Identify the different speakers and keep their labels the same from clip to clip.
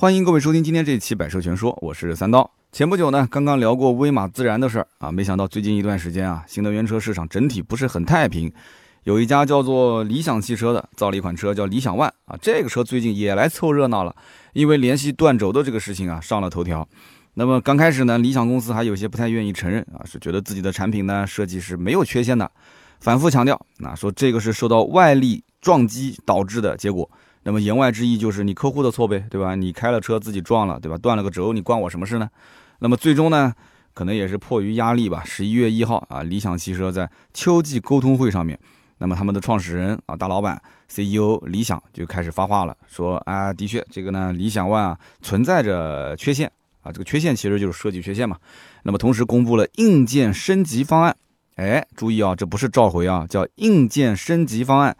Speaker 1: 欢迎各位收听今天这一期《百车全说》，我是三刀。前不久呢，刚刚聊过威马自燃的事儿啊，没想到最近一段时间啊，新能源车市场整体不是很太平。有一家叫做理想汽车的造了一款车叫理想 ONE 啊，这个车最近也来凑热闹了，因为联系断轴的这个事情啊上了头条。那么刚开始呢，理想公司还有些不太愿意承认啊，是觉得自己的产品呢设计是没有缺陷的，反复强调，那说这个是受到外力撞击导致的结果。那么言外之意就是你客户的错呗，对吧？你开了车自己撞了，对吧？断了个轴，你关我什么事呢？那么最终呢，可能也是迫于压力吧。十一月一号啊，理想汽车在秋季沟通会上面，那么他们的创始人啊，大老板 CEO 理想就开始发话了，说啊，的确这个呢，理想 ONE 啊存在着缺陷啊，这个缺陷其实就是设计缺陷嘛。那么同时公布了硬件升级方案，哎，注意啊，这不是召回啊，叫硬件升级方案。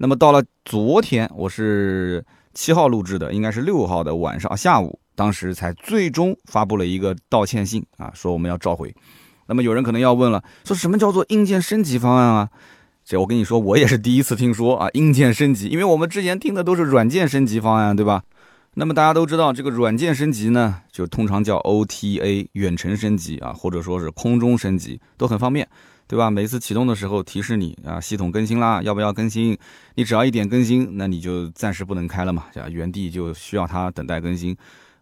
Speaker 1: 那么到了昨天，我是七号录制的，应该是六号的晚上下午，当时才最终发布了一个道歉信啊，说我们要召回。那么有人可能要问了，说什么叫做硬件升级方案啊？这我跟你说，我也是第一次听说啊，硬件升级，因为我们之前听的都是软件升级方案，对吧？那么大家都知道，这个软件升级呢，就通常叫 OTA 远程升级啊，或者说是空中升级，都很方便。对吧？每次启动的时候提示你啊，系统更新啦，要不要更新？你只要一点更新，那你就暂时不能开了嘛，啊，原地就需要它等待更新，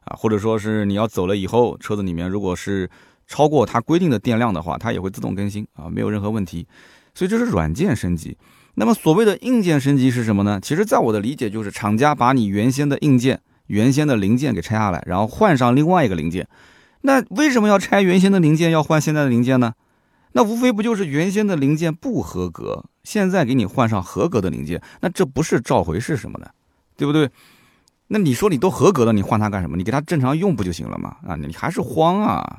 Speaker 1: 啊，或者说是你要走了以后，车子里面如果是超过它规定的电量的话，它也会自动更新啊，没有任何问题。所以这是软件升级。那么所谓的硬件升级是什么呢？其实在我的理解就是厂家把你原先的硬件、原先的零件给拆下来，然后换上另外一个零件。那为什么要拆原先的零件，要换现在的零件呢？那无非不就是原先的零件不合格，现在给你换上合格的零件，那这不是召回是什么呢？对不对？那你说你都合格了，你换它干什么？你给它正常用不就行了吗？啊，你还是慌啊！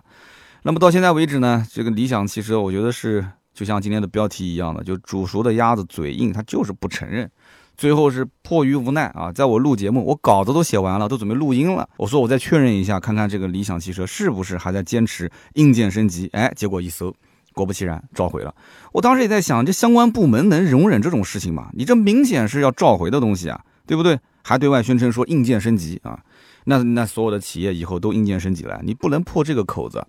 Speaker 1: 那么到现在为止呢，这个理想汽车，我觉得是就像今天的标题一样的，就煮熟的鸭子嘴硬，它就是不承认，最后是迫于无奈啊，在我录节目，我稿子都写完了，都准备录音了，我说我再确认一下，看看这个理想汽车是不是还在坚持硬件升级？哎，结果一搜。果不其然，召回了。我当时也在想，这相关部门能容忍这种事情吗？你这明显是要召回的东西啊，对不对？还对外宣称说硬件升级啊，那那所有的企业以后都硬件升级了，你不能破这个口子。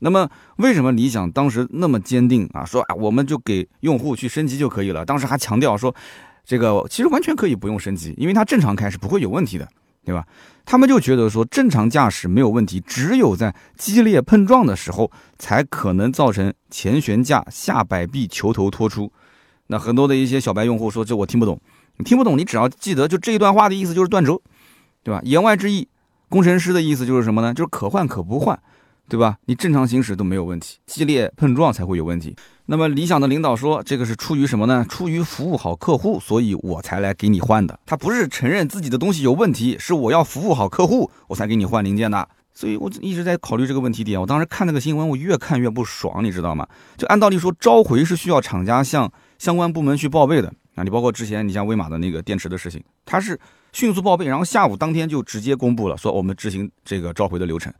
Speaker 1: 那么为什么理想当时那么坚定啊？说啊，我们就给用户去升级就可以了。当时还强调说，这个其实完全可以不用升级，因为它正常开是不会有问题的。对吧？他们就觉得说正常驾驶没有问题，只有在激烈碰撞的时候才可能造成前悬架下摆臂球头脱出。那很多的一些小白用户说这我听不懂，你听不懂，你只要记得就这一段话的意思就是断轴，对吧？言外之意，工程师的意思就是什么呢？就是可换可不换。对吧？你正常行驶都没有问题，激烈碰撞才会有问题。那么理想的领导说，这个是出于什么呢？出于服务好客户，所以我才来给你换的。他不是承认自己的东西有问题，是我要服务好客户，我才给你换零件的。所以我一直在考虑这个问题点。我当时看那个新闻，我越看越不爽，你知道吗？就按道理说，召回是需要厂家向相关部门去报备的啊。你包括之前你像威马的那个电池的事情，它是迅速报备，然后下午当天就直接公布了，说我们执行这个召回的流程。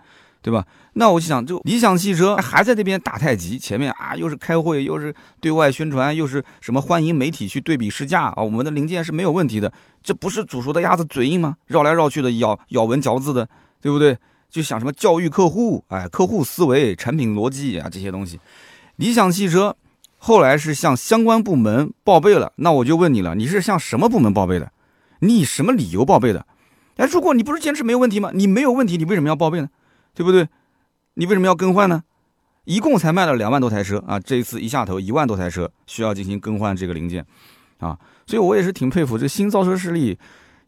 Speaker 1: 对吧？那我就想，就理想汽车还在那边打太极，前面啊又是开会，又是对外宣传，又是什么欢迎媒体去对比试驾啊，我们的零件是没有问题的，这不是煮熟的鸭子嘴硬吗？绕来绕去的咬咬文嚼字的，对不对？就想什么教育客户，哎，客户思维、产品逻辑啊这些东西。理想汽车后来是向相关部门报备了，那我就问你了，你是向什么部门报备的？你以什么理由报备的？哎，如果你不是坚持没有问题吗？你没有问题，你为什么要报备呢？对不对？你为什么要更换呢？一共才卖了两万多台车啊！这一次一下头一万多台车需要进行更换这个零件啊，所以我也是挺佩服这新造车势力，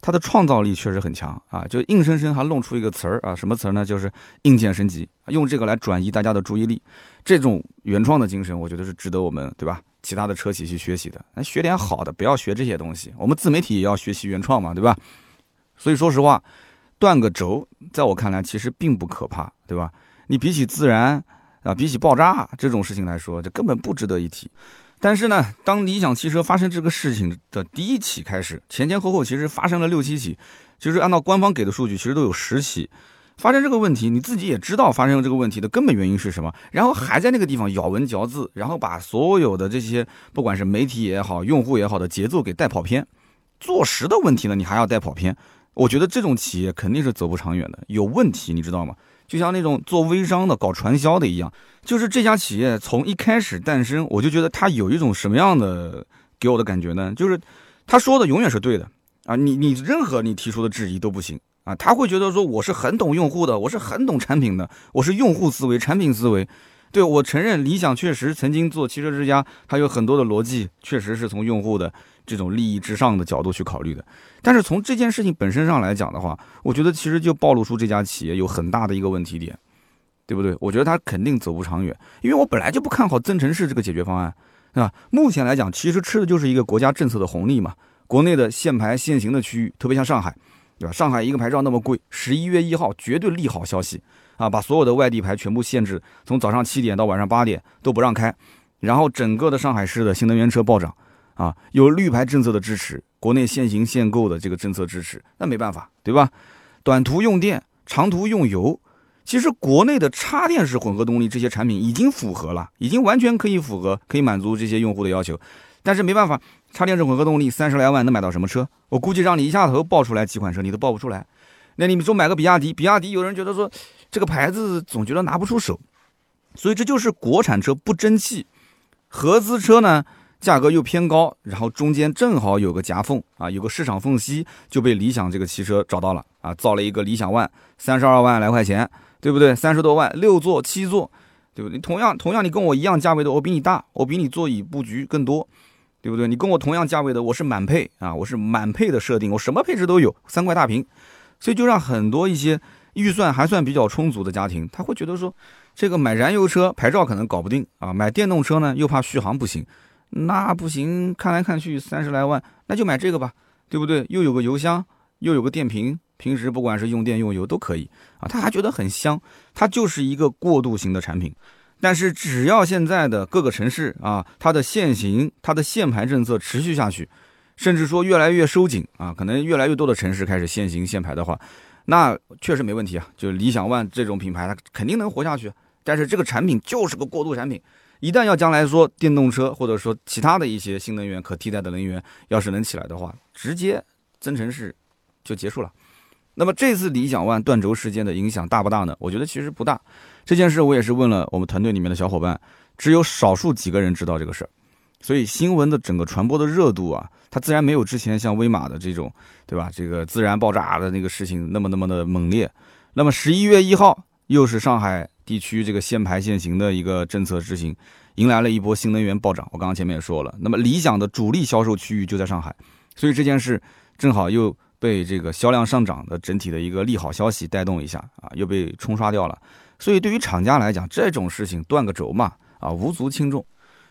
Speaker 1: 它的创造力确实很强啊！就硬生生还弄出一个词儿啊，什么词儿呢？就是硬件升级，用这个来转移大家的注意力。这种原创的精神，我觉得是值得我们对吧？其他的车企去学习的。那学点好的，不要学这些东西。我们自媒体也要学习原创嘛，对吧？所以说实话。断个轴，在我看来其实并不可怕，对吧？你比起自燃啊，比起爆炸这种事情来说，这根本不值得一提。但是呢，当理想汽车发生这个事情的第一起开始，前前后后其实发生了六七起，就是按照官方给的数据，其实都有十起发生这个问题。你自己也知道发生这个问题的根本原因是什么，然后还在那个地方咬文嚼字，然后把所有的这些不管是媒体也好，用户也好的节奏给带跑偏。坐实的问题呢，你还要带跑偏。我觉得这种企业肯定是走不长远的，有问题，你知道吗？就像那种做微商的、搞传销的一样，就是这家企业从一开始诞生，我就觉得它有一种什么样的给我的感觉呢？就是他说的永远是对的啊，你你任何你提出的质疑都不行啊，他会觉得说我是很懂用户的，我是很懂产品的，我是用户思维、产品思维。对我承认，理想确实曾经做汽车之家，它有很多的逻辑，确实是从用户的这种利益之上的角度去考虑的。但是从这件事情本身上来讲的话，我觉得其实就暴露出这家企业有很大的一个问题点，对不对？我觉得它肯定走不长远，因为我本来就不看好增程式这个解决方案，对吧？目前来讲，其实吃的就是一个国家政策的红利嘛。国内的限牌限行的区域，特别像上海，对吧？上海一个牌照那么贵，十一月一号绝对利好消息。啊，把所有的外地牌全部限制，从早上七点到晚上八点都不让开，然后整个的上海市的新能源车暴涨，啊，有绿牌政策的支持，国内限行限购的这个政策支持，那没办法，对吧？短途用电，长途用油，其实国内的插电式混合动力这些产品已经符合了，已经完全可以符合，可以满足这些用户的要求，但是没办法，插电式混合动力三十来万能买到什么车？我估计让你一下头报出来几款车，你都报不出来。那你们说买个比亚迪，比亚迪有人觉得说。这个牌子总觉得拿不出手，所以这就是国产车不争气，合资车呢价格又偏高，然后中间正好有个夹缝啊，有个市场缝隙，就被理想这个汽车找到了啊，造了一个理想 ONE，三十二万来块钱，对不对？三十多万，六座七座，对不对？同样同样，你跟我一样价位的，我比你大，我比你座椅布局更多，对不对？你跟我同样价位的，我是满配啊，我是满配的设定，我什么配置都有，三块大屏，所以就让很多一些。预算还算比较充足的家庭，他会觉得说，这个买燃油车牌照可能搞不定啊，买电动车呢又怕续航不行，那不行，看来看去三十来万，那就买这个吧，对不对？又有个油箱，又有个电瓶，平时不管是用电用油都可以啊，他还觉得很香，它就是一个过渡型的产品。但是只要现在的各个城市啊，它的限行、它的限牌政策持续下去，甚至说越来越收紧啊，可能越来越多的城市开始限行限牌的话。那确实没问题啊，就理想 ONE 这种品牌，它肯定能活下去。但是这个产品就是个过渡产品，一旦要将来说电动车或者说其他的一些新能源可替代的能源要是能起来的话，直接增程式就结束了。那么这次理想 ONE 断轴事件的影响大不大呢？我觉得其实不大。这件事我也是问了我们团队里面的小伙伴，只有少数几个人知道这个事儿。所以新闻的整个传播的热度啊，它自然没有之前像威马的这种，对吧？这个自然爆炸的那个事情那么那么的猛烈。那么十一月一号又是上海地区这个限牌限行的一个政策执行，迎来了一波新能源暴涨。我刚刚前面也说了，那么理想的主力销售区域就在上海，所以这件事正好又被这个销量上涨的整体的一个利好消息带动一下啊，又被冲刷掉了。所以对于厂家来讲，这种事情断个轴嘛，啊，无足轻重。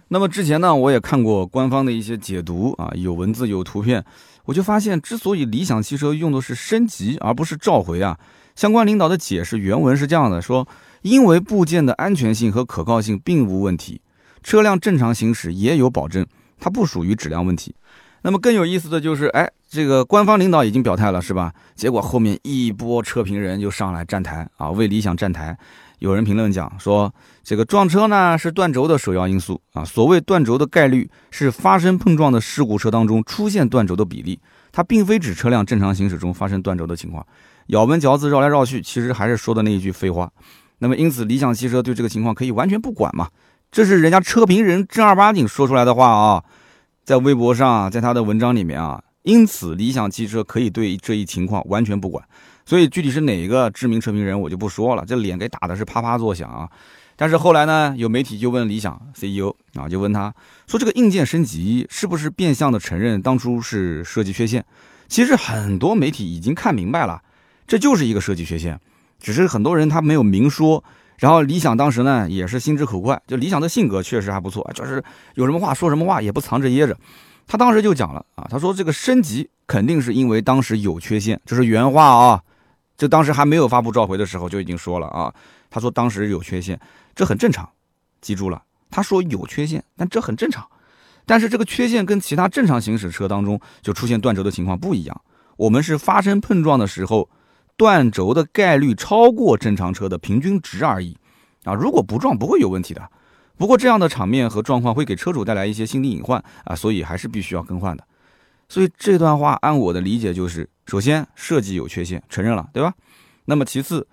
Speaker 1: 那么之前呢，我也看过官方的一些解读啊，有文字有图片，我就发现，之所以理想汽车用的是升级而不是召回啊，相关领导的解释原文是这样的：说，因为部件的安全性和可靠性并无问题，车辆正常行驶也有保证，它不属于质量问题。那么更有意思的就是，哎，这个官方领导已经表态了，是吧？结果后面一波车评人就上来站台啊，为理想站台。有人评论讲说，这个撞车呢是断轴的首要因素啊。所谓断轴的概率是发生碰撞的事故车当中出现断轴的比例，它并非指车辆正常行驶中发生断轴的情况。咬文嚼字绕来绕去，其实还是说的那一句废话。那么因此，理想汽车对这个情况可以完全不管嘛？这是人家车评人正儿八经说出来的话啊，在微博上，在他的文章里面啊。因此，理想汽车可以对这一情况完全不管。所以具体是哪一个知名车评人，我就不说了。这脸给打的是啪啪作响啊！但是后来呢，有媒体就问理想 CEO 啊，就问他说：“这个硬件升级是不是变相的承认当初是设计缺陷？”其实很多媒体已经看明白了，这就是一个设计缺陷，只是很多人他没有明说。然后理想当时呢也是心直口快，就理想的性格确实还不错，就是有什么话说什么话，也不藏着掖着。他当时就讲了啊，他说这个升级肯定是因为当时有缺陷，这是原话啊。这当时还没有发布召回的时候就已经说了啊，他说当时有缺陷，这很正常，记住了，他说有缺陷，但这很正常，但是这个缺陷跟其他正常行驶车当中就出现断轴的情况不一样，我们是发生碰撞的时候，断轴的概率超过正常车的平均值而已，啊，如果不撞不会有问题的，不过这样的场面和状况会给车主带来一些心理隐患啊，所以还是必须要更换的，所以这段话按我的理解就是。首先设计有缺陷，承认了，对吧？那么其次，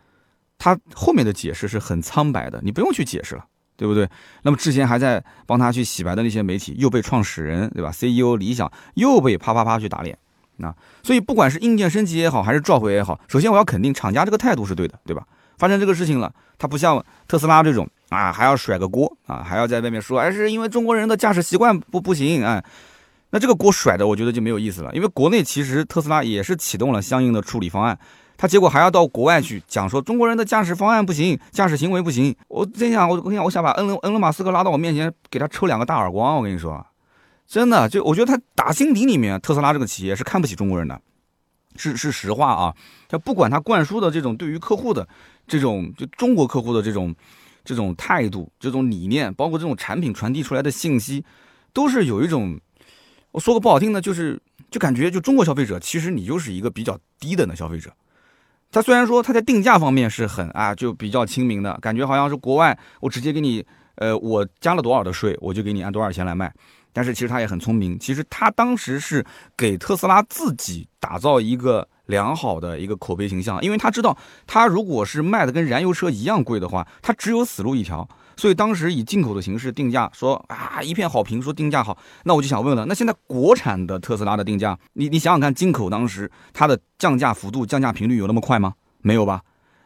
Speaker 1: 他后面的解释是很苍白的，你不用去解释了，对不对？那么之前还在帮他去洗白的那些媒体，又被创始人对吧？CEO 理想又被啪啪啪去打脸，那所以不管是硬件升级也好，还是召回也好，首先我要肯定厂家这个态度是对的，对吧？发生这个事情了，他不像特斯拉这种啊，还要甩个锅啊，还要在外面说，哎，是因为中国人的驾驶习惯不不行，哎，那这个锅甩的，我觉得就没有意思了。因为国内其实特斯拉也是启动了相应的处理方案，他结果还要到国外去讲说中国人的驾驶方案不行，驾驶行为不行。我真想，我我想，我想把恩恩伦马斯克拉到我面前，给他抽两个大耳光。我跟你说，真的，就我觉得他打心底里面，特斯拉这个企业是看不起中国人的，是是实话啊。他不管他灌输的这种对于客户的。这种就中国客户的这种这种态度、这种理念，包括这种产品传递出来的信息，都是有一种，我说个不好听的，就是就感觉就中国消费者其实你就是一个比较低等的消费者。他虽然说他在定价方面是很啊，就比较亲民的感觉，好像是国外我直接给你，呃，我加了多少的税，我就给你按多少钱来卖。但是其实他也很聪明，其实他当时是给特斯拉自己打造一个。良好的一个口碑形象，因为他知道，他如果是卖的跟燃油车一样贵的话，他只有死路一条。所以当时以进口的形式定价，说啊一片好评，说定价好。那我就想问了，那现在国产的特斯拉的定价，你你想想看，进口当时它的降价幅度、降价频率有那么快吗？没有吧？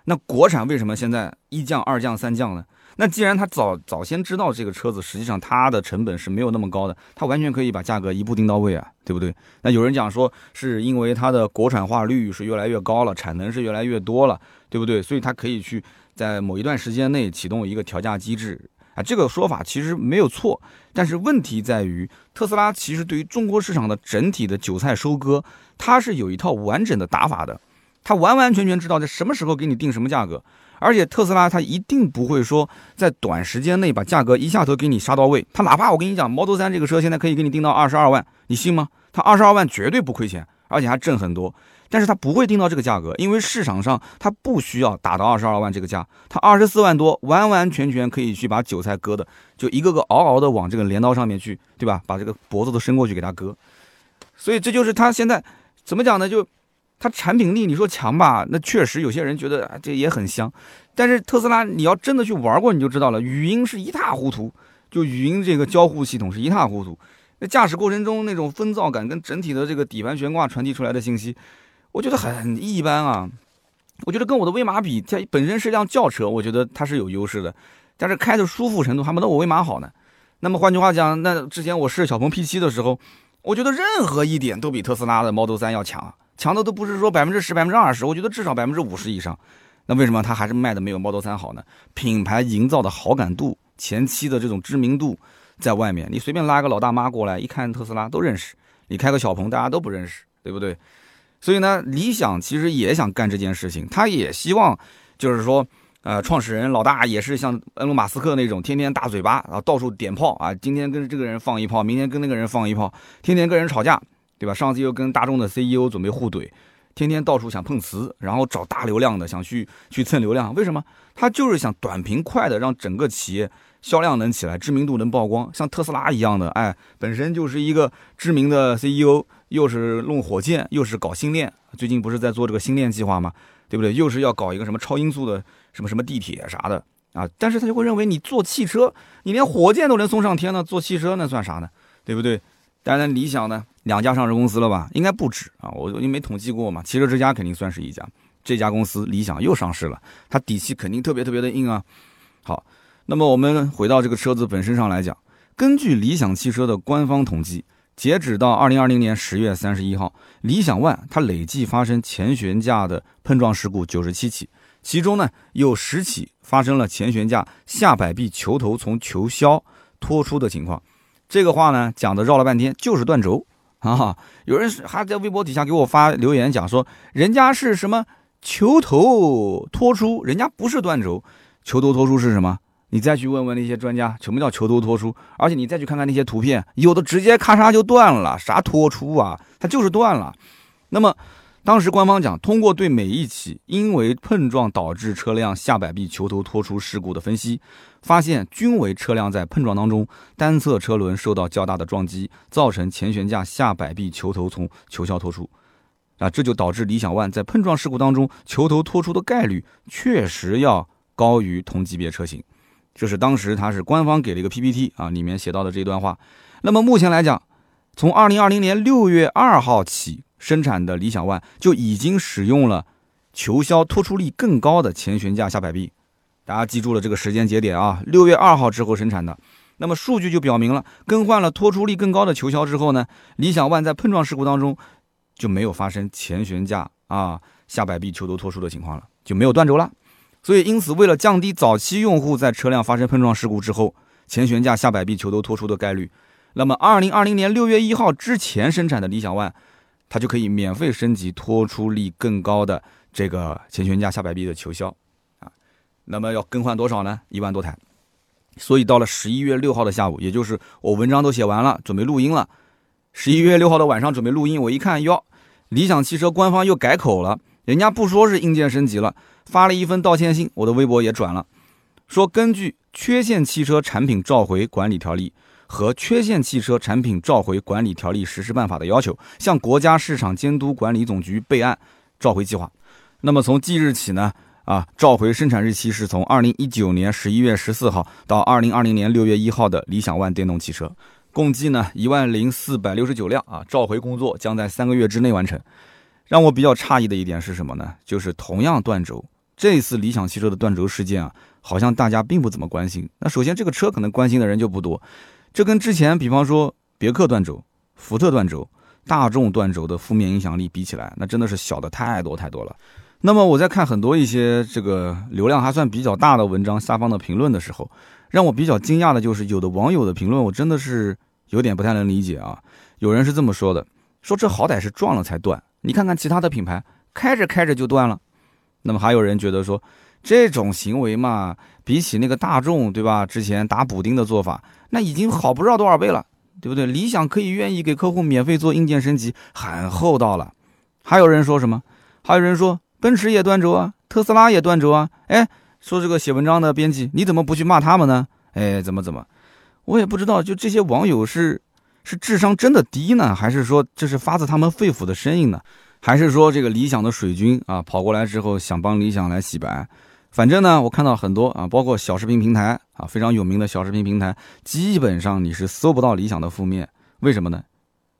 Speaker 1: 那国产为什么现在一降、二降、三降呢？那既然他早早先知道这个车子，实际上它的成本是没有那么高的，他完全可以把价格一步定到位啊，对不对？那有人讲说是因为它的国产化率是越来越高了，产能是越来越多了，对不对？所以它可以去在某一段时间内启动一个调价机制啊，这个说法其实没有错。但是问题在于，特斯拉其实对于中国市场的整体的韭菜收割，它是有一套完整的打法的，它完完全全知道在什么时候给你定什么价格。而且特斯拉它一定不会说在短时间内把价格一下头给你杀到位。它哪怕我跟你讲，Model 3这个车现在可以给你定到二十二万，你信吗？它二十二万绝对不亏钱，而且还挣很多。但是它不会定到这个价格，因为市场上它不需要打到二十二万这个价，它二十四万多完完全全可以去把韭菜割的，就一个个嗷嗷的往这个镰刀上面去，对吧？把这个脖子都伸过去给它割。所以这就是它现在怎么讲呢？就。它产品力你说强吧，那确实有些人觉得啊这也很香，但是特斯拉你要真的去玩过你就知道了，语音是一塌糊涂，就语音这个交互系统是一塌糊涂，那驾驶过程中那种风噪感跟整体的这个底盘悬挂传递出来的信息，我觉得很一般啊。我觉得跟我的威马比，它本身是辆轿车，我觉得它是有优势的，但是开的舒服程度还没得我威马好呢。那么换句话讲，那之前我试小鹏 P7 的时候，我觉得任何一点都比特斯拉的 Model 3要强。强的都不是说百分之十、百分之二十，我觉得至少百分之五十以上。那为什么它还是卖的没有 Model 3好呢？品牌营造的好感度、前期的这种知名度，在外面，你随便拉个老大妈过来，一看特斯拉都认识。你开个小鹏，大家都不认识，对不对？所以呢，理想其实也想干这件事情，他也希望，就是说，呃，创始人老大也是像恩隆马斯克那种，天天大嘴巴，然后到处点炮啊，今天跟这个人放一炮，明天跟那个人放一炮，天天跟人吵架。对吧？上次又跟大众的 CEO 准备互怼，天天到处想碰瓷，然后找大流量的，想去去蹭流量。为什么？他就是想短平快的让整个企业销量能起来，知名度能曝光，像特斯拉一样的，哎，本身就是一个知名的 CEO，又是弄火箭，又是搞星链，最近不是在做这个星链计划吗？对不对？又是要搞一个什么超音速的什么什么地铁啥的啊？但是他就会认为你做汽车，你连火箭都能送上天了，做汽车那算啥呢？对不对？当然，理想呢，两家上市公司了吧？应该不止啊，我因为没统计过嘛。汽车之家肯定算是一家，这家公司理想又上市了，它底气肯定特别特别的硬啊。好，那么我们回到这个车子本身上来讲，根据理想汽车的官方统计，截止到二零二零年十月三十一号，理想 ONE 它累计发生前悬架的碰撞事故九十七起，其中呢有十起发生了前悬架下摆臂球头从球销脱出的情况。这个话呢讲的绕了半天，就是断轴啊！有人还在微博底下给我发留言讲说，人家是什么球头脱出，人家不是断轴，球头脱出是什么？你再去问问那些专家，什么叫球头脱出？而且你再去看看那些图片，有的直接咔嚓就断了，啥脱出啊？它就是断了。那么。当时官方讲，通过对每一起因为碰撞导致车辆下摆臂球头脱出事故的分析，发现均为车辆在碰撞当中单侧车轮受到较大的撞击，造成前悬架下摆臂球头从球销脱出。啊，这就导致理想 ONE 在碰撞事故当中球头脱出的概率确实要高于同级别车型。这是当时它是官方给了一个 PPT 啊，里面写到的这段话。那么目前来讲，从二零二零年六月二号起生产的理想 ONE 就已经使用了球销脱出力更高的前悬架下摆臂。大家记住了这个时间节点啊，六月二号之后生产的。那么数据就表明了，更换了脱出力更高的球销之后呢，理想 ONE 在碰撞事故当中就没有发生前悬架啊下摆臂球头脱出的情况了，就没有断轴了。所以，因此，为了降低早期用户在车辆发生碰撞事故之后前悬架下摆臂球头脱出的概率，那么，二零二零年六月一号之前生产的理想 ONE，它就可以免费升级拖出力更高的这个前悬架下摆臂的球销啊。那么要更换多少呢？一万多台。所以到了十一月六号的下午，也就是我文章都写完了，准备录音了。十一月六号的晚上准备录音，我一看，哟，理想汽车官方又改口了，人家不说是硬件升级了。发了一封道歉信，我的微博也转了，说根据《缺陷汽车产品召回管理条例》和《缺陷汽车产品召回管理条例实施办法》的要求，向国家市场监督管理总局备案召回计划。那么从即日起呢，啊，召回生产日期是从二零一九年十一月十四号到二零二零年六月一号的理想 ONE 电动汽车，共计呢一万零四百六十九辆啊，召回工作将在三个月之内完成。让我比较诧异的一点是什么呢？就是同样断轴。这次理想汽车的断轴事件啊，好像大家并不怎么关心。那首先，这个车可能关心的人就不多。这跟之前，比方说别克断轴、福特断轴、大众断轴的负面影响力比起来，那真的是小的太多太多了。那么我在看很多一些这个流量还算比较大的文章下方的评论的时候，让我比较惊讶的就是有的网友的评论，我真的是有点不太能理解啊。有人是这么说的：说这好歹是撞了才断，你看看其他的品牌，开着开着就断了。那么还有人觉得说，这种行为嘛，比起那个大众，对吧？之前打补丁的做法，那已经好不知道多少倍了，对不对？理想可以愿意给客户免费做硬件升级，很厚道了。还有人说什么？还有人说奔驰也断轴啊，特斯拉也断轴啊。哎，说这个写文章的编辑，你怎么不去骂他们呢？哎，怎么怎么？我也不知道，就这些网友是是智商真的低呢，还是说这是发自他们肺腑的声音呢？还是说这个理想的水军啊跑过来之后想帮理想来洗白，反正呢我看到很多啊，包括小视频平台啊非常有名的小视频平台，基本上你是搜不到理想的负面，为什么呢？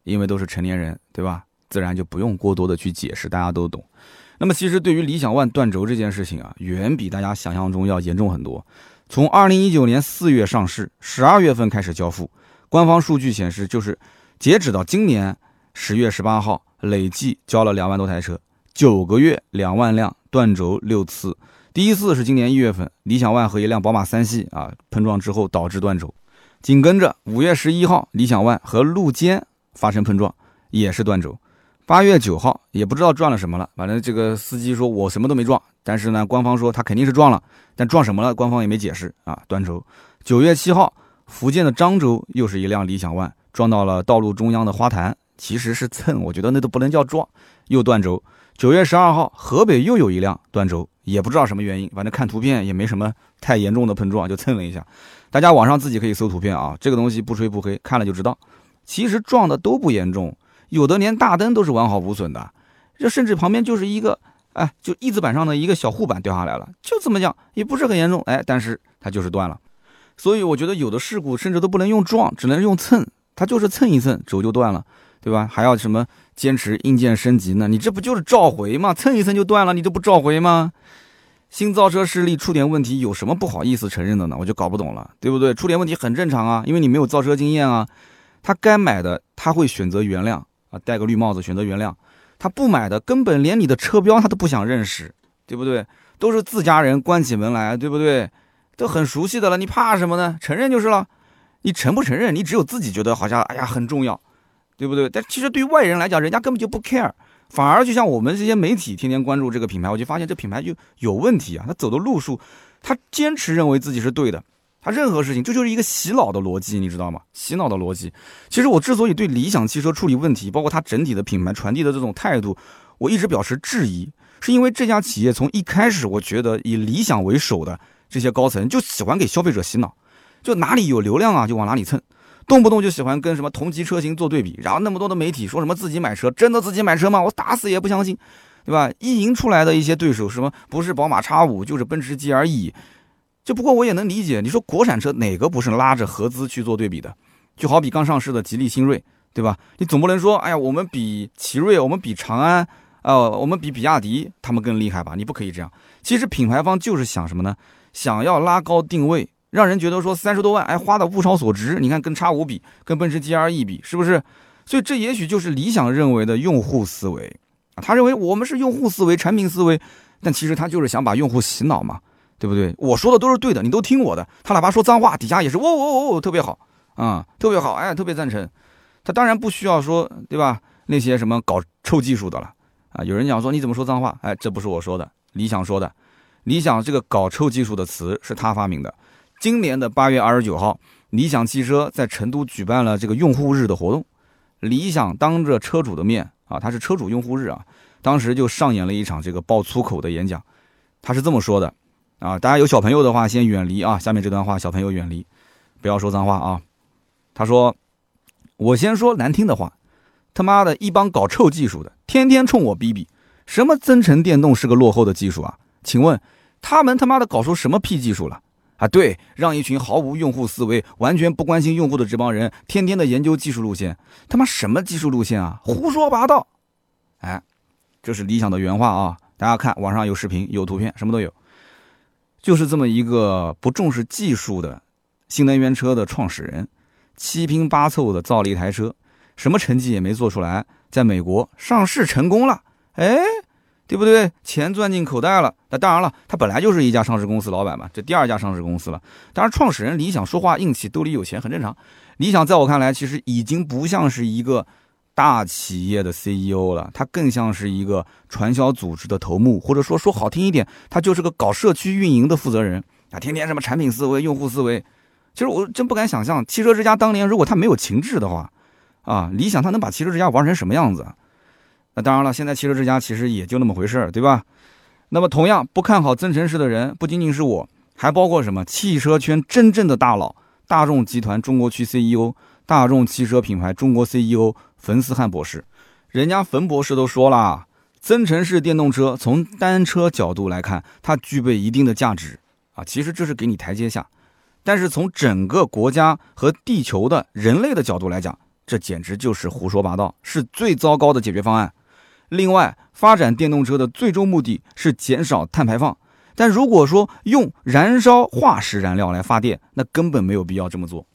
Speaker 1: 因为都是成年人，对吧？自然就不用过多的去解释，大家都懂。那么其实对于理想 ONE 断轴这件事情啊，远比大家想象中要严重很多。从二零一九年四月上市，十二月份开始交付，官方数据显示，就是截止到今年十月十八号。累计交了两万多台车，九个月两万辆断轴六次。第一次是今年一月份，理想 ONE 和一辆宝马三系啊碰撞之后导致断轴。紧跟着五月十一号，理想 ONE 和路肩发生碰撞，也是断轴。八月九号也不知道撞了什么了，反正这个司机说我什么都没撞，但是呢，官方说他肯定是撞了，但撞什么了，官方也没解释啊，断轴。九月七号，福建的漳州又是一辆理想 ONE 撞到了道路中央的花坛。其实是蹭，我觉得那都不能叫撞，又断轴。九月十二号，河北又有一辆断轴，也不知道什么原因，反正看图片也没什么太严重的碰撞，就蹭了一下。大家网上自己可以搜图片啊，这个东西不吹不黑，看了就知道。其实撞的都不严重，有的连大灯都是完好无损的，这甚至旁边就是一个，哎，就翼子板上的一个小护板掉下来了，就这么讲，也不是很严重，哎，但是它就是断了。所以我觉得有的事故甚至都不能用撞，只能用蹭，它就是蹭一蹭，轴就断了。对吧？还要什么坚持硬件升级呢？你这不就是召回吗？蹭一蹭就断了，你这不召回吗？新造车势力出点问题，有什么不好意思承认的呢？我就搞不懂了，对不对？出点问题很正常啊，因为你没有造车经验啊。他该买的他会选择原谅啊，戴个绿帽子选择原谅。他不买的根本连你的车标他都不想认识，对不对？都是自家人关起门来，对不对？都很熟悉的了，你怕什么呢？承认就是了。你承不承认？你只有自己觉得好像，哎呀，很重要。对不对？但其实对于外人来讲，人家根本就不 care，反而就像我们这些媒体天天关注这个品牌，我就发现这品牌就有问题啊。他走的路数，他坚持认为自己是对的，他任何事情这就是一个洗脑的逻辑，你知道吗？洗脑的逻辑。其实我之所以对理想汽车处理问题，包括它整体的品牌传递的这种态度，我一直表示质疑，是因为这家企业从一开始，我觉得以理想为首的这些高层就喜欢给消费者洗脑，就哪里有流量啊就往哪里蹭。动不动就喜欢跟什么同级车型做对比，然后那么多的媒体说什么自己买车，真的自己买车吗？我打死也不相信，对吧？意淫出来的一些对手，什么不是宝马 X 五就是奔驰 GLE，就不过我也能理解，你说国产车哪个不是拉着合资去做对比的？就好比刚上市的吉利新锐，对吧？你总不能说，哎呀，我们比奇瑞，我们比长安，呃，我们比比亚迪，他们更厉害吧？你不可以这样。其实品牌方就是想什么呢？想要拉高定位。让人觉得说三十多万，哎，花的物超所值。你看，跟叉五比，跟奔驰 G R E 比，是不是？所以这也许就是理想认为的用户思维啊。他认为我们是用户思维、产品思维，但其实他就是想把用户洗脑嘛，对不对？我说的都是对的，你都听我的。他哪怕说脏话，底下也是哦哦哦，特别好啊，特别好，哎，特别赞成。他当然不需要说，对吧？那些什么搞臭技术的了啊。有人讲说你怎么说脏话？哎，这不是我说的，理想说的。理想这个搞臭技术的词是他发明的。今年的八月二十九号，理想汽车在成都举办了这个用户日的活动。理想当着车主的面啊，他是车主用户日啊，当时就上演了一场这个爆粗口的演讲。他是这么说的啊，大家有小朋友的话先远离啊。下面这段话，小朋友远离，不要说脏话啊。他说：“我先说难听的话，他妈的一帮搞臭技术的，天天冲我逼逼，什么增程电动是个落后的技术啊？请问他们他妈的搞出什么屁技术了？”啊，对，让一群毫无用户思维、完全不关心用户的这帮人，天天的研究技术路线，他妈什么技术路线啊？胡说八道！哎，这是理想的原话啊，大家看网上有视频、有图片，什么都有，就是这么一个不重视技术的新能源车的创始人，七拼八凑的造了一台车，什么成绩也没做出来，在美国上市成功了，哎。对不对？钱赚进口袋了。那当然了，他本来就是一家上市公司老板嘛，这第二家上市公司了。当然，创始人理想说话硬气，兜里有钱很正常。理想在我看来，其实已经不像是一个大企业的 CEO 了，他更像是一个传销组织的头目，或者说说好听一点，他就是个搞社区运营的负责人啊，天天什么产品思维、用户思维。其实我真不敢想象，汽车之家当年如果他没有情志的话，啊，理想他能把汽车之家玩成什么样子？那当然了，现在汽车之家其实也就那么回事儿，对吧？那么同样不看好增程式的人，不仅仅是我，还包括什么汽车圈真正的大佬，大众集团中国区 CEO、大众汽车品牌中国 CEO 冯思翰博士。人家冯博士都说了，增程式电动车从单车角度来看，它具备一定的价值啊。其实这是给你台阶下，但是从整个国家和地球的人类的角度来讲，这简直就是胡说八道，是最糟糕的解决方案。另外，发展电动车的最终目的是减少碳排放，但如果说用燃烧化石燃料来发电，那根本没有必要这么做。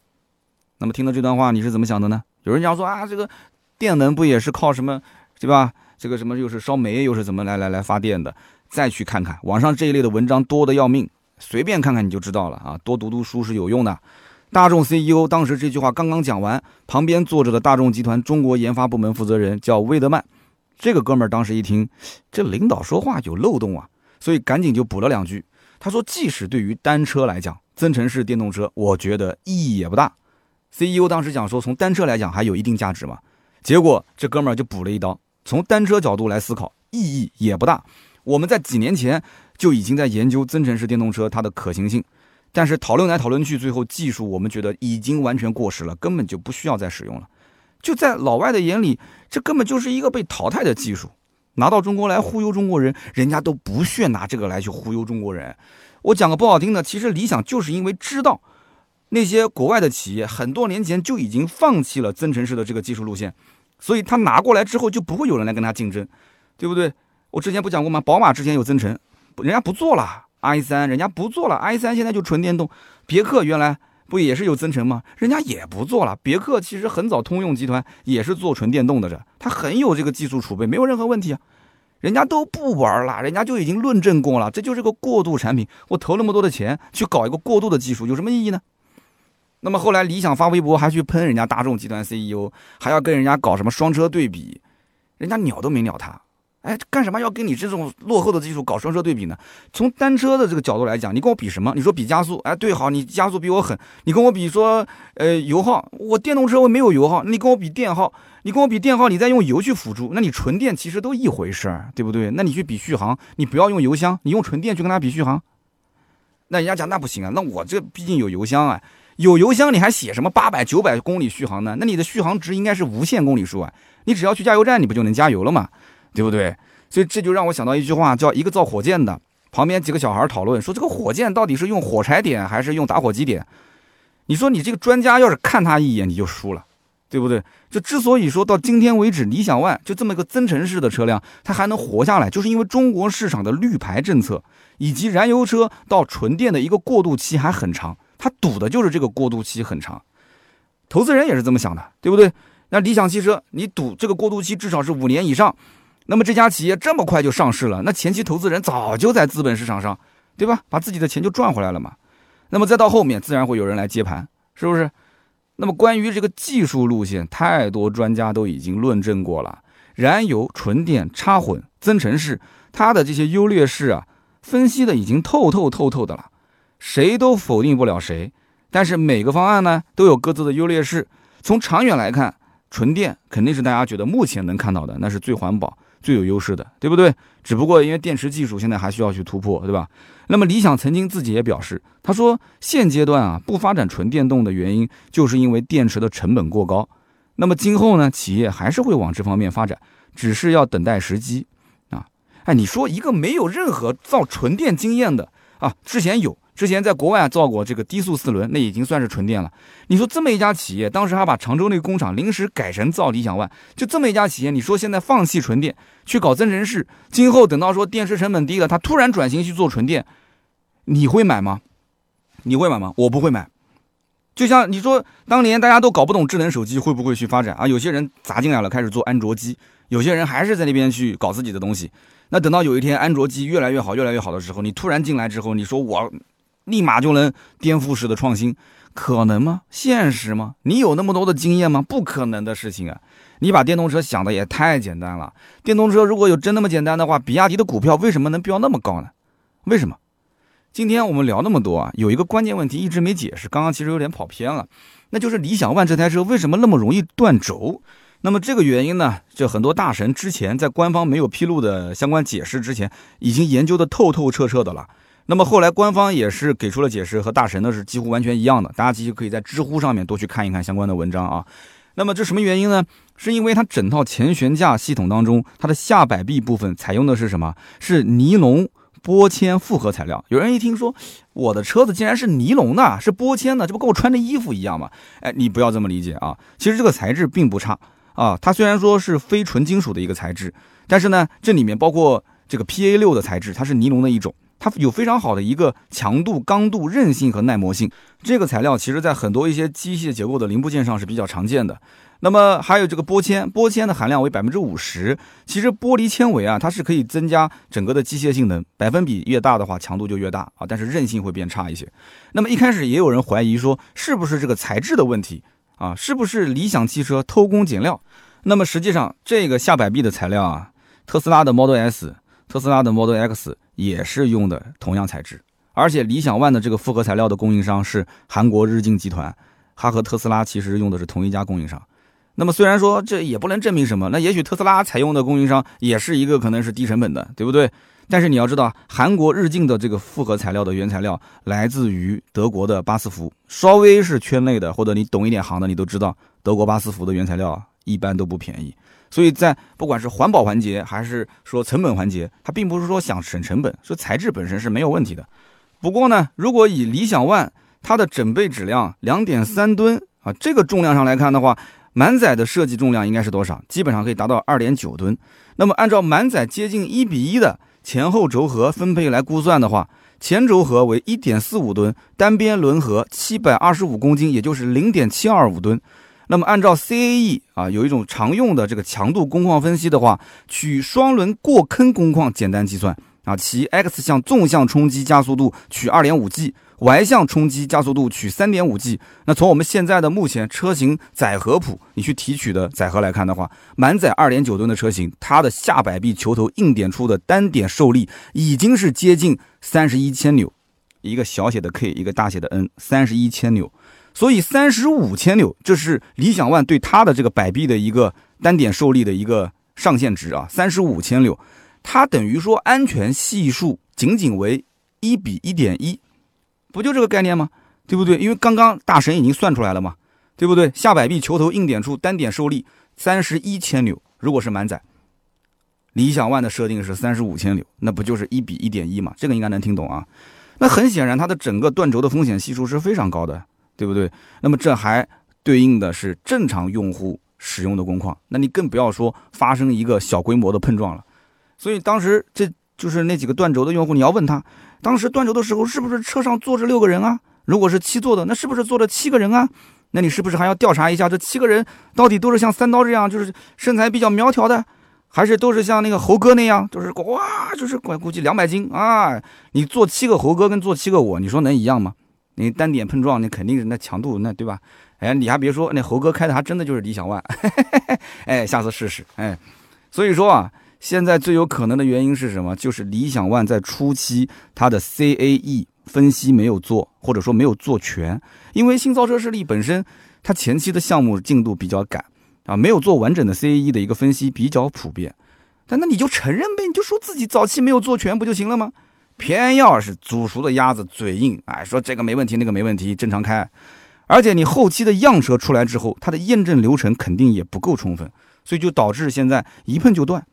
Speaker 1: 那么听到这段话，你是怎么想的呢？有人讲说啊，这个电能不也是靠什么，对吧？这个什么又是烧煤，又是怎么来来来发电的？再去看看网上这一类的文章多的要命，随便看看你就知道了啊。多读读书是有用的。大众 CEO 当时这句话刚刚讲完，旁边坐着的大众集团中国研发部门负责人叫魏德曼。这个哥们儿当时一听，这领导说话有漏洞啊，所以赶紧就补了两句。他说：“即使对于单车来讲，增程式电动车，我觉得意义也不大。”CEO 当时讲说，从单车来讲还有一定价值嘛。结果这哥们儿就补了一刀，从单车角度来思考，意义也不大。我们在几年前就已经在研究增程式电动车它的可行性，但是讨论来讨论去，最后技术我们觉得已经完全过时了，根本就不需要再使用了。就在老外的眼里，这根本就是一个被淘汰的技术，拿到中国来忽悠中国人，人家都不屑拿这个来去忽悠中国人。我讲个不好听的，其实理想就是因为知道那些国外的企业很多年前就已经放弃了增程式的这个技术路线，所以他拿过来之后就不会有人来跟他竞争，对不对？我之前不讲过吗？宝马之前有增程，人家不做了，i 三人家不做了，i 三现在就纯电动，别克原来。不也是有增程吗？人家也不做了。别克其实很早，通用集团也是做纯电动的，这它很有这个技术储备，没有任何问题啊。人家都不玩了，人家就已经论证过了，这就是个过渡产品。我投那么多的钱去搞一个过渡的技术，有什么意义呢？那么后来理想发微博还去喷人家大众集团 CEO，还要跟人家搞什么双车对比，人家鸟都没鸟他。哎，干什么要跟你这种落后的技术搞双车对比呢？从单车的这个角度来讲，你跟我比什么？你说比加速？哎，对，好，你加速比我狠。你跟我比说，呃，油耗，我电动车我没有油耗。你跟我比电耗，你跟我比电耗，你再用油去辅助，那你纯电其实都一回事儿，对不对？那你去比续航，你不要用油箱，你用纯电去跟他比续航，那人家讲那不行啊。那我这毕竟有油箱啊，有油箱你还写什么八百九百公里续航呢？那你的续航值应该是无限公里数啊！你只要去加油站，你不就能加油了吗？对不对？所以这就让我想到一句话，叫一个造火箭的，旁边几个小孩讨论说，这个火箭到底是用火柴点还是用打火机点？你说你这个专家要是看他一眼，你就输了，对不对？就之所以说到今天为止，理想 ONE 就这么一个增程式的车辆，它还能活下来，就是因为中国市场的绿牌政策以及燃油车到纯电的一个过渡期还很长。它赌的就是这个过渡期很长，投资人也是这么想的，对不对？那理想汽车，你赌这个过渡期至少是五年以上，那么这家企业这么快就上市了，那前期投资人早就在资本市场上，对吧？把自己的钱就赚回来了嘛。那么再到后面，自然会有人来接盘，是不是？那么关于这个技术路线，太多专家都已经论证过了，燃油、纯电、插混、增程式，它的这些优劣势啊，分析的已经透透透透的了。谁都否定不了谁，但是每个方案呢都有各自的优劣势。从长远来看，纯电肯定是大家觉得目前能看到的那是最环保、最有优势的，对不对？只不过因为电池技术现在还需要去突破，对吧？那么理想曾经自己也表示，他说现阶段啊不发展纯电动的原因，就是因为电池的成本过高。那么今后呢，企业还是会往这方面发展，只是要等待时机啊。哎，你说一个没有任何造纯电经验的啊，之前有。之前在国外造过这个低速四轮，那已经算是纯电了。你说这么一家企业，当时还把常州那个工厂临时改成造理想 ONE，就这么一家企业，你说现在放弃纯电去搞增程式，今后等到说电池成本低了，它突然转型去做纯电，你会买吗？你会买吗？我不会买。就像你说，当年大家都搞不懂智能手机会不会去发展啊？有些人砸进来了，开始做安卓机，有些人还是在那边去搞自己的东西。那等到有一天安卓机越来越好、越来越好的时候，你突然进来之后，你说我。立马就能颠覆式的创新，可能吗？现实吗？你有那么多的经验吗？不可能的事情啊！你把电动车想的也太简单了。电动车如果有真那么简单的话，比亚迪的股票为什么能飙那么高呢？为什么？今天我们聊那么多啊，有一个关键问题一直没解释，刚刚其实有点跑偏了，那就是理想 ONE 这台车为什么那么容易断轴？那么这个原因呢，就很多大神之前在官方没有披露的相关解释之前，已经研究的透透彻彻的了。那么后来官方也是给出了解释，和大神的是几乎完全一样的。大家其实可以在知乎上面多去看一看相关的文章啊。那么这什么原因呢？是因为它整套前悬架系统当中，它的下摆臂部分采用的是什么？是尼龙玻纤复合材料。有人一听说我的车子竟然是尼龙的，是玻纤的，这不跟我穿的衣服一样吗？哎，你不要这么理解啊。其实这个材质并不差啊。它虽然说是非纯金属的一个材质，但是呢，这里面包括这个 PA 六的材质，它是尼龙的一种。它有非常好的一个强度、刚度、韧性和耐磨性。这个材料其实在很多一些机械结构的零部件上是比较常见的。那么还有这个玻纤，玻纤的含量为百分之五十。其实玻璃纤维啊，它是可以增加整个的机械性能，百分比越大的话，强度就越大啊。但是韧性会变差一些。那么一开始也有人怀疑说，是不是这个材质的问题啊？是不是理想汽车偷工减料？那么实际上，这个下摆臂的材料啊，特斯拉的 Model S。特斯拉的 Model X 也是用的同样材质，而且理想 ONE 的这个复合材料的供应商是韩国日进集团，它和特斯拉其实用的是同一家供应商。那么虽然说这也不能证明什么，那也许特斯拉采用的供应商也是一个可能是低成本的，对不对？但是你要知道，韩国日进的这个复合材料的原材料来自于德国的巴斯夫，稍微是圈内的或者你懂一点行的，你都知道德国巴斯夫的原材料一般都不便宜。所以在不管是环保环节还是说成本环节，它并不是说想省成本，说材质本身是没有问题的。不过呢，如果以理想 ONE 它的整备质量两点三吨啊这个重量上来看的话，满载的设计重量应该是多少？基本上可以达到二点九吨。那么按照满载接近一比一的前后轴和分配来估算的话，前轴和为一点四五吨，单边轮合七百二十五公斤，也就是零点七二五吨。那么按照 CAE 啊，有一种常用的这个强度工况分析的话，取双轮过坑工况简单计算啊，其 X 向纵向冲击加速度取 2.5G，Y 向冲击加速度取 3.5G。那从我们现在的目前车型载荷谱，你去提取的载荷来看的话，满载2.9吨的车型，它的下摆臂球头硬点处的单点受力已经是接近31千牛，一个小写的 K，一个大写的 N，31 千牛。所以三十五千牛，这是理想 ONE 对它的这个摆臂的一个单点受力的一个上限值啊，三十五千牛，它等于说安全系数仅仅为一比一点一，不就这个概念吗？对不对？因为刚刚大神已经算出来了嘛，对不对？下摆臂球头硬点处单点受力三十一千牛，如果是满载，理想 ONE 的设定是三十五千牛，那不就是一比一点一嘛？这个应该能听懂啊。那很显然，它的整个断轴的风险系数是非常高的，对不对？那么这还对应的是正常用户使用的工况，那你更不要说发生一个小规模的碰撞了。所以当时这就是那几个断轴的用户，你要问他，当时断轴的时候是不是车上坐着六个人啊？如果是七座的，那是不是坐着七个人啊？那你是不是还要调查一下这七个人到底都是像三刀这样，就是身材比较苗条的？还是都是像那个猴哥那样，就是哇，就是估估计两百斤啊！你坐七个猴哥跟坐七个我，你说能一样吗？你单点碰撞，那肯定是那强度，那对吧？哎，你还别说，那猴哥开的还真的就是理想 ONE，哎，下次试试，哎。所以说啊，现在最有可能的原因是什么？就是理想 ONE 在初期它的 CAE 分析没有做，或者说没有做全，因为新造车势力本身它前期的项目进度比较赶。啊，没有做完整的 CAE 的一个分析比较普遍，但那你就承认呗，你就说自己早期没有做全不就行了吗？偏要是煮熟的鸭子嘴硬，哎，说这个没问题，那个没问题，正常开。而且你后期的样车出来之后，它的验证流程肯定也不够充分，所以就导致现在一碰就断。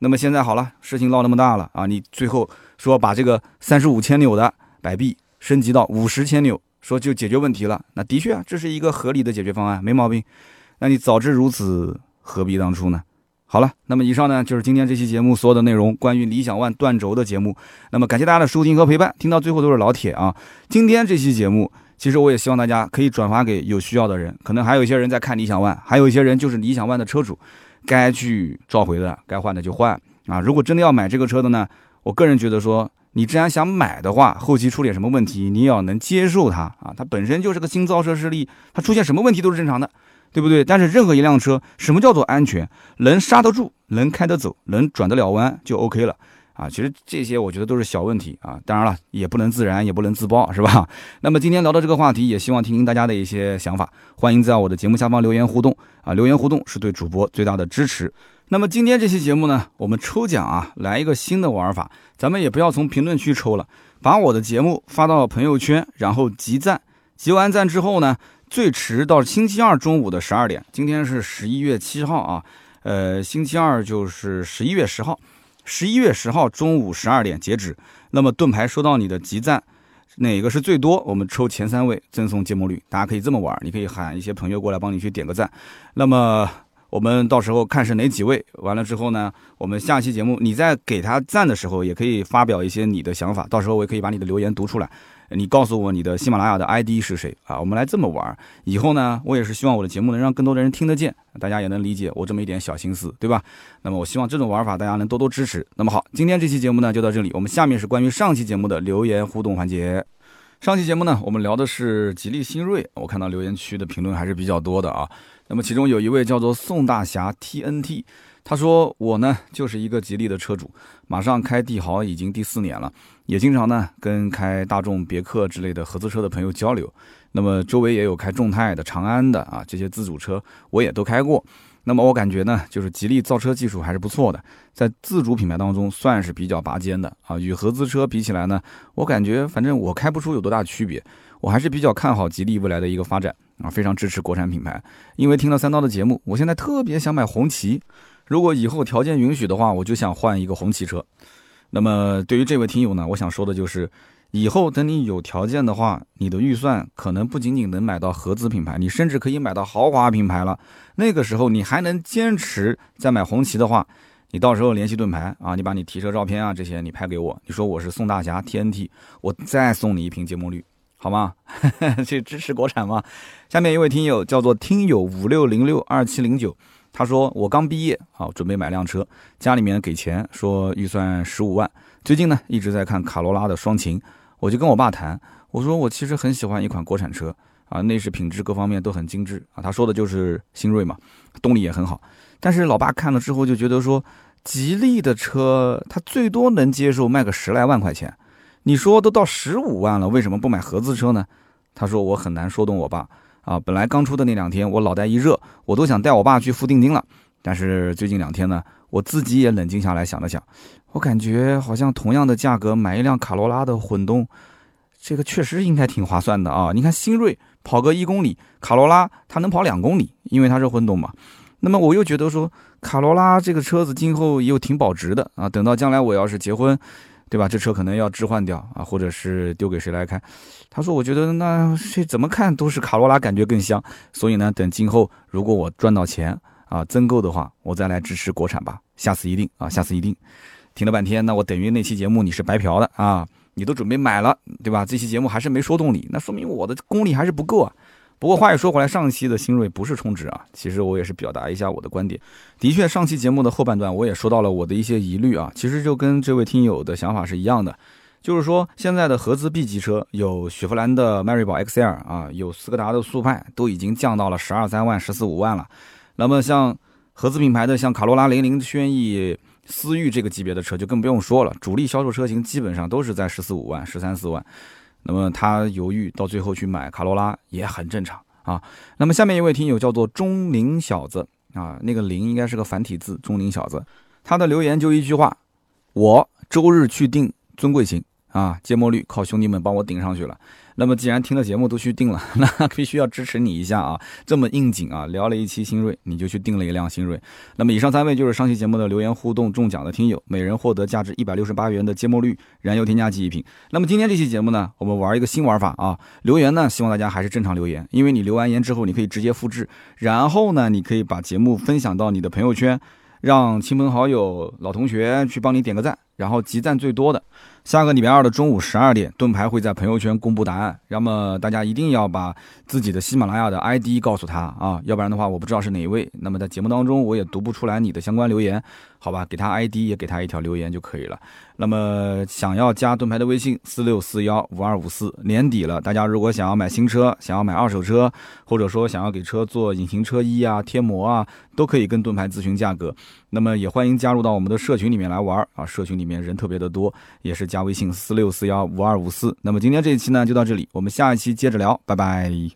Speaker 1: 那么现在好了，事情闹那么大了啊，你最后说把这个三十五千扭的摆臂升级到五十千扭，说就解决问题了，那的确啊，这是一个合理的解决方案，没毛病。那你早知如此，何必当初呢？好了，那么以上呢就是今天这期节目所有的内容，关于理想 ONE 断轴的节目。那么感谢大家的收听和陪伴，听到最后都是老铁啊。今天这期节目，其实我也希望大家可以转发给有需要的人，可能还有一些人在看理想 ONE，还有一些人就是理想 ONE 的车主，该去召回的，该换的就换啊。如果真的要买这个车的呢，我个人觉得说，你既然想买的话，后期出点什么问题，你也要能接受它啊。它本身就是个新造车势力，它出现什么问题都是正常的。对不对？但是任何一辆车，什么叫做安全？能刹得住，能开得走，能转得了弯就 OK 了啊！其实这些我觉得都是小问题啊。当然了，也不能自燃，也不能自爆，是吧？那么今天聊到这个话题，也希望听听大家的一些想法，欢迎在我的节目下方留言互动啊！留言互动是对主播最大的支持。那么今天这期节目呢，我们抽奖啊，来一个新的玩法，咱们也不要从评论区抽了，把我的节目发到朋友圈，然后集赞，集完赞之后呢？最迟到星期二中午的十二点，今天是十一月七号啊，呃，星期二就是十一月十号，十一月十号中午十二点截止。那么盾牌收到你的集赞，哪个是最多？我们抽前三位赠送芥末绿。大家可以这么玩，你可以喊一些朋友过来帮你去点个赞。那么我们到时候看是哪几位，完了之后呢，我们下期节目你在给他赞的时候，也可以发表一些你的想法，到时候我也可以把你的留言读出来。你告诉我你的喜马拉雅的 ID 是谁啊？我们来这么玩，以后呢，我也是希望我的节目能让更多的人听得见，大家也能理解我这么一点小心思，对吧？那么我希望这种玩法大家能多多支持。那么好，今天这期节目呢就到这里，我们下面是关于上期节目的留言互动环节。上期节目呢，我们聊的是吉利新锐，我看到留言区的评论还是比较多的啊。那么其中有一位叫做宋大侠 TNT。他说：“我呢就是一个吉利的车主，马上开帝豪已经第四年了，也经常呢跟开大众、别克之类的合资车的朋友交流。那么周围也有开众泰的、长安的啊，这些自主车我也都开过。那么我感觉呢，就是吉利造车技术还是不错的，在自主品牌当中算是比较拔尖的啊。与合资车比起来呢，我感觉反正我开不出有多大区别。我还是比较看好吉利未来的一个发展啊，非常支持国产品牌。因为听了三刀的节目，我现在特别想买红旗。”如果以后条件允许的话，我就想换一个红旗车。那么对于这位听友呢，我想说的就是，以后等你有条件的话，你的预算可能不仅仅能买到合资品牌，你甚至可以买到豪华品牌了。那个时候你还能坚持再买红旗的话，你到时候联系盾牌啊，你把你提车照片啊这些你拍给我，你说我是宋大侠 TNT，我再送你一瓶芥末绿，好吗？去支持国产吗？下面一位听友叫做听友五六零六二七零九。他说：“我刚毕业，好准备买辆车，家里面给钱，说预算十五万。最近呢，一直在看卡罗拉的双擎，我就跟我爸谈，我说我其实很喜欢一款国产车啊，内饰品质各方面都很精致啊。他说的就是新锐嘛，动力也很好。但是老爸看了之后就觉得说，吉利的车他最多能接受卖个十来万块钱，你说都到十五万了，为什么不买合资车呢？他说我很难说动我爸。”啊，本来刚出的那两天，我脑袋一热，我都想带我爸去付定金了。但是最近两天呢，我自己也冷静下来想了想，我感觉好像同样的价格买一辆卡罗拉的混动，这个确实应该挺划算的啊！你看新锐跑个一公里，卡罗拉它能跑两公里，因为它是混动嘛。那么我又觉得说，卡罗拉这个车子今后又挺保值的啊。等到将来我要是结婚，对吧？这车可能要置换掉啊，或者是丢给谁来开？他说，我觉得那这怎么看都是卡罗拉感觉更香。所以呢，等今后如果我赚到钱啊增购的话，我再来支持国产吧。下次一定啊，下次一定。听了半天，那我等于那期节目你是白嫖的啊。你都准备买了，对吧？这期节目还是没说动你，那说明我的功力还是不够啊。不过话又说回来，上期的新锐不是充值啊，其实我也是表达一下我的观点。的确，上期节目的后半段我也说到了我的一些疑虑啊，其实就跟这位听友的想法是一样的，就是说现在的合资 B 级车有雪佛兰的迈锐宝 XL 啊，有斯柯达的速派，都已经降到了十二三万、十四五万了。那么像合资品牌的，像卡罗拉、零零、轩逸。思域这个级别的车就更不用说了，主力销售车型基本上都是在十四五万、十三四万，那么他犹豫到最后去买卡罗拉也很正常啊。那么下面一位听友叫做钟灵小子啊，那个灵应该是个繁体字，钟灵小子，他的留言就一句话：我周日去订尊贵型啊，芥末绿靠兄弟们帮我顶上去了。那么既然听了节目都去定了，那必须要支持你一下啊！这么应景啊，聊了一期新锐，你就去定了一辆新锐。那么以上三位就是上期节目的留言互动中奖的听友，每人获得价值一百六十八元的芥末绿燃油添加剂一瓶。那么今天这期节目呢，我们玩一个新玩法啊，留言呢，希望大家还是正常留言，因为你留完言之后，你可以直接复制，然后呢，你可以把节目分享到你的朋友圈，让亲朋好友、老同学去帮你点个赞，然后集赞最多的。下个礼拜二的中午十二点，盾牌会在朋友圈公布答案。那么大家一定要把自己的喜马拉雅的 ID 告诉他啊，要不然的话我不知道是哪一位。那么在节目当中我也读不出来你的相关留言，好吧？给他 ID 也给他一条留言就可以了。那么想要加盾牌的微信四六四幺五二五四，年底了，大家如果想要买新车，想要买二手车，或者说想要给车做隐形车衣啊、贴膜啊，都可以跟盾牌咨询价格。那么也欢迎加入到我们的社群里面来玩啊，社群里面人特别的多，也是加。微信四六四幺五二五四，那么今天这一期呢就到这里，我们下一期接着聊，拜拜。